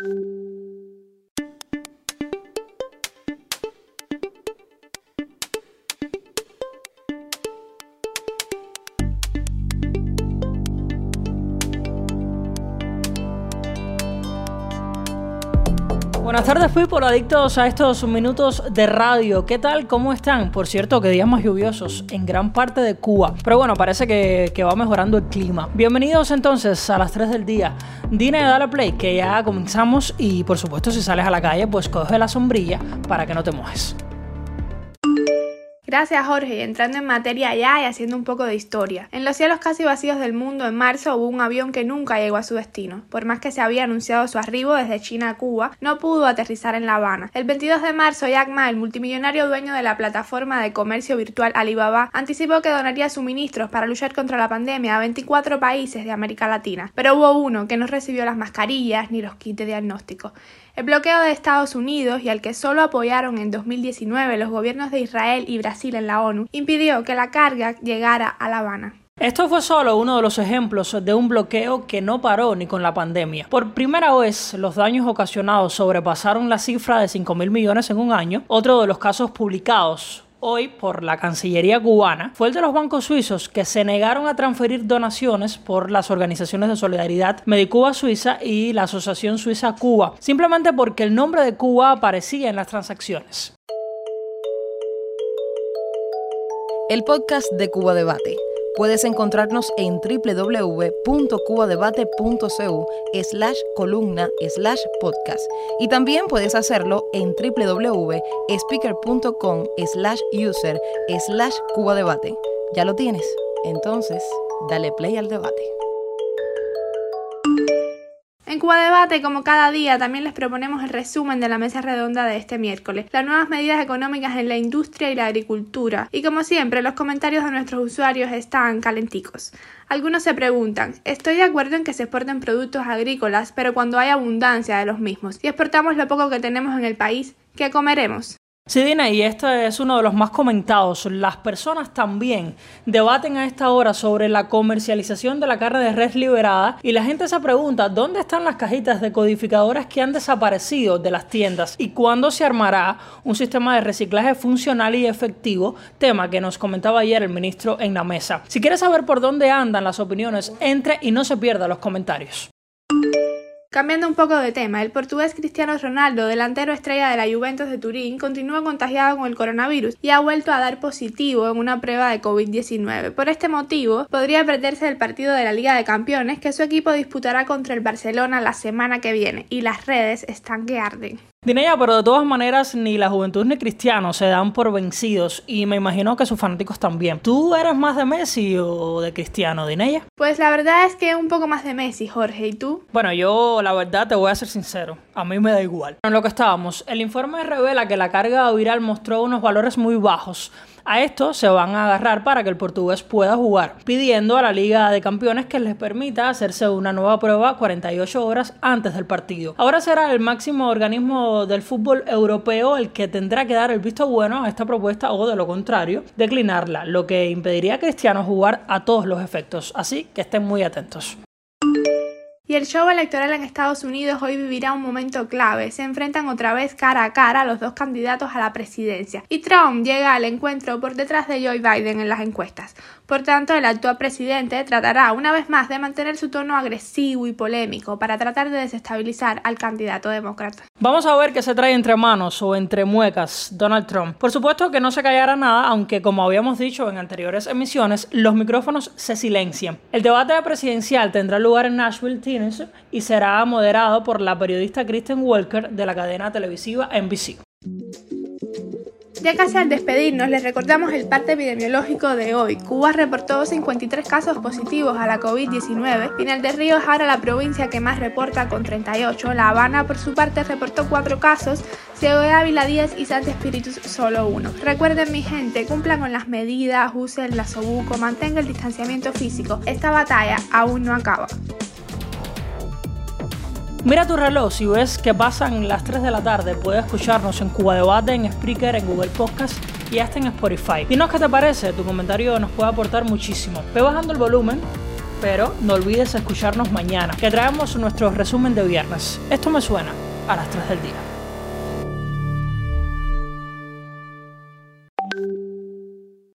Música Buenas tardes, por adictos a estos minutos de radio. ¿Qué tal? ¿Cómo están? Por cierto, que días más lluviosos en gran parte de Cuba. Pero bueno, parece que, que va mejorando el clima. Bienvenidos entonces a las 3 del día. Dina de Dale Play, que ya comenzamos. Y por supuesto, si sales a la calle, pues coge la sombrilla para que no te mojes. Gracias Jorge, entrando en materia ya y haciendo un poco de historia. En los cielos casi vacíos del mundo en marzo hubo un avión que nunca llegó a su destino. Por más que se había anunciado su arribo desde China a Cuba, no pudo aterrizar en La Habana. El 22 de marzo, Jack Ma, el multimillonario dueño de la plataforma de comercio virtual Alibaba, anticipó que donaría suministros para luchar contra la pandemia a 24 países de América Latina. Pero hubo uno que no recibió las mascarillas ni los kits de diagnóstico. El bloqueo de Estados Unidos y al que solo apoyaron en 2019 los gobiernos de Israel y Brasil en la ONU impidió que la carga llegara a La Habana. Esto fue solo uno de los ejemplos de un bloqueo que no paró ni con la pandemia. Por primera vez, los daños ocasionados sobrepasaron la cifra de 5 mil millones en un año. Otro de los casos publicados hoy por la Cancillería cubana fue el de los bancos suizos que se negaron a transferir donaciones por las organizaciones de solidaridad Medicuba Suiza y la Asociación Suiza Cuba, simplemente porque el nombre de Cuba aparecía en las transacciones. El podcast de Cuba Debate Puedes encontrarnos en www.cubadebate.cu slash columna slash podcast y también puedes hacerlo en www.speaker.com slash user slash cubadebate. ¿Ya lo tienes? Entonces, dale play al debate. En Cuba Debate, como cada día, también les proponemos el resumen de la mesa redonda de este miércoles, las nuevas medidas económicas en la industria y la agricultura. Y como siempre, los comentarios de nuestros usuarios están calenticos. Algunos se preguntan, estoy de acuerdo en que se exporten productos agrícolas, pero cuando hay abundancia de los mismos, y exportamos lo poco que tenemos en el país, ¿qué comeremos? Sí, Dina, y este es uno de los más comentados. Las personas también debaten a esta hora sobre la comercialización de la carne de res liberada y la gente se pregunta dónde están las cajitas decodificadoras que han desaparecido de las tiendas y cuándo se armará un sistema de reciclaje funcional y efectivo, tema que nos comentaba ayer el ministro en la mesa. Si quieres saber por dónde andan las opiniones, entre y no se pierda los comentarios. Cambiando un poco de tema, el portugués Cristiano Ronaldo, delantero estrella de la Juventus de Turín, continúa contagiado con el coronavirus y ha vuelto a dar positivo en una prueba de COVID-19. Por este motivo, podría perderse el partido de la Liga de Campeones que su equipo disputará contra el Barcelona la semana que viene y las redes están que arden. Dineya, pero de todas maneras ni la juventud ni Cristiano se dan por vencidos y me imagino que sus fanáticos también. ¿Tú eres más de Messi o de Cristiano, Dineya? Pues la verdad es que un poco más de Messi, Jorge, ¿y tú? Bueno, yo la verdad te voy a ser sincero, a mí me da igual. En lo que estábamos, el informe revela que la carga viral mostró unos valores muy bajos a esto se van a agarrar para que el portugués pueda jugar, pidiendo a la Liga de Campeones que les permita hacerse una nueva prueba 48 horas antes del partido. Ahora será el máximo organismo del fútbol europeo el que tendrá que dar el visto bueno a esta propuesta o de lo contrario, declinarla, lo que impediría a Cristiano jugar a todos los efectos. Así que estén muy atentos. Y el show electoral en Estados Unidos hoy vivirá un momento clave. Se enfrentan otra vez cara a cara los dos candidatos a la presidencia. Y Trump llega al encuentro por detrás de Joe Biden en las encuestas. Por tanto, el actual presidente tratará una vez más de mantener su tono agresivo y polémico para tratar de desestabilizar al candidato demócrata. Vamos a ver qué se trae entre manos o entre muecas Donald Trump. Por supuesto que no se callará nada, aunque como habíamos dicho en anteriores emisiones, los micrófonos se silencian. El debate presidencial tendrá lugar en Nashville, y será moderado por la periodista Kristen Walker de la cadena televisiva NBC. Ya casi al despedirnos, les recordamos el parte epidemiológico de hoy. Cuba reportó 53 casos positivos a la COVID-19. Pinal de Río es ahora la provincia que más reporta con 38. La Habana, por su parte, reportó 4 casos. Ciego de Ávila 10 y Santa Espíritus solo uno. Recuerden, mi gente, cumplan con las medidas, usen la sobuco, mantengan el distanciamiento físico. Esta batalla aún no acaba. Mira tu reloj, si ves que pasan las 3 de la tarde, puedes escucharnos en Cuba Debate, en Spreaker, en Google Podcast y hasta en Spotify. Dinos qué te parece, tu comentario nos puede aportar muchísimo. Ve bajando el volumen Pero no olvides escucharnos mañana, que traemos nuestro resumen de viernes. Esto me suena a las 3 del día.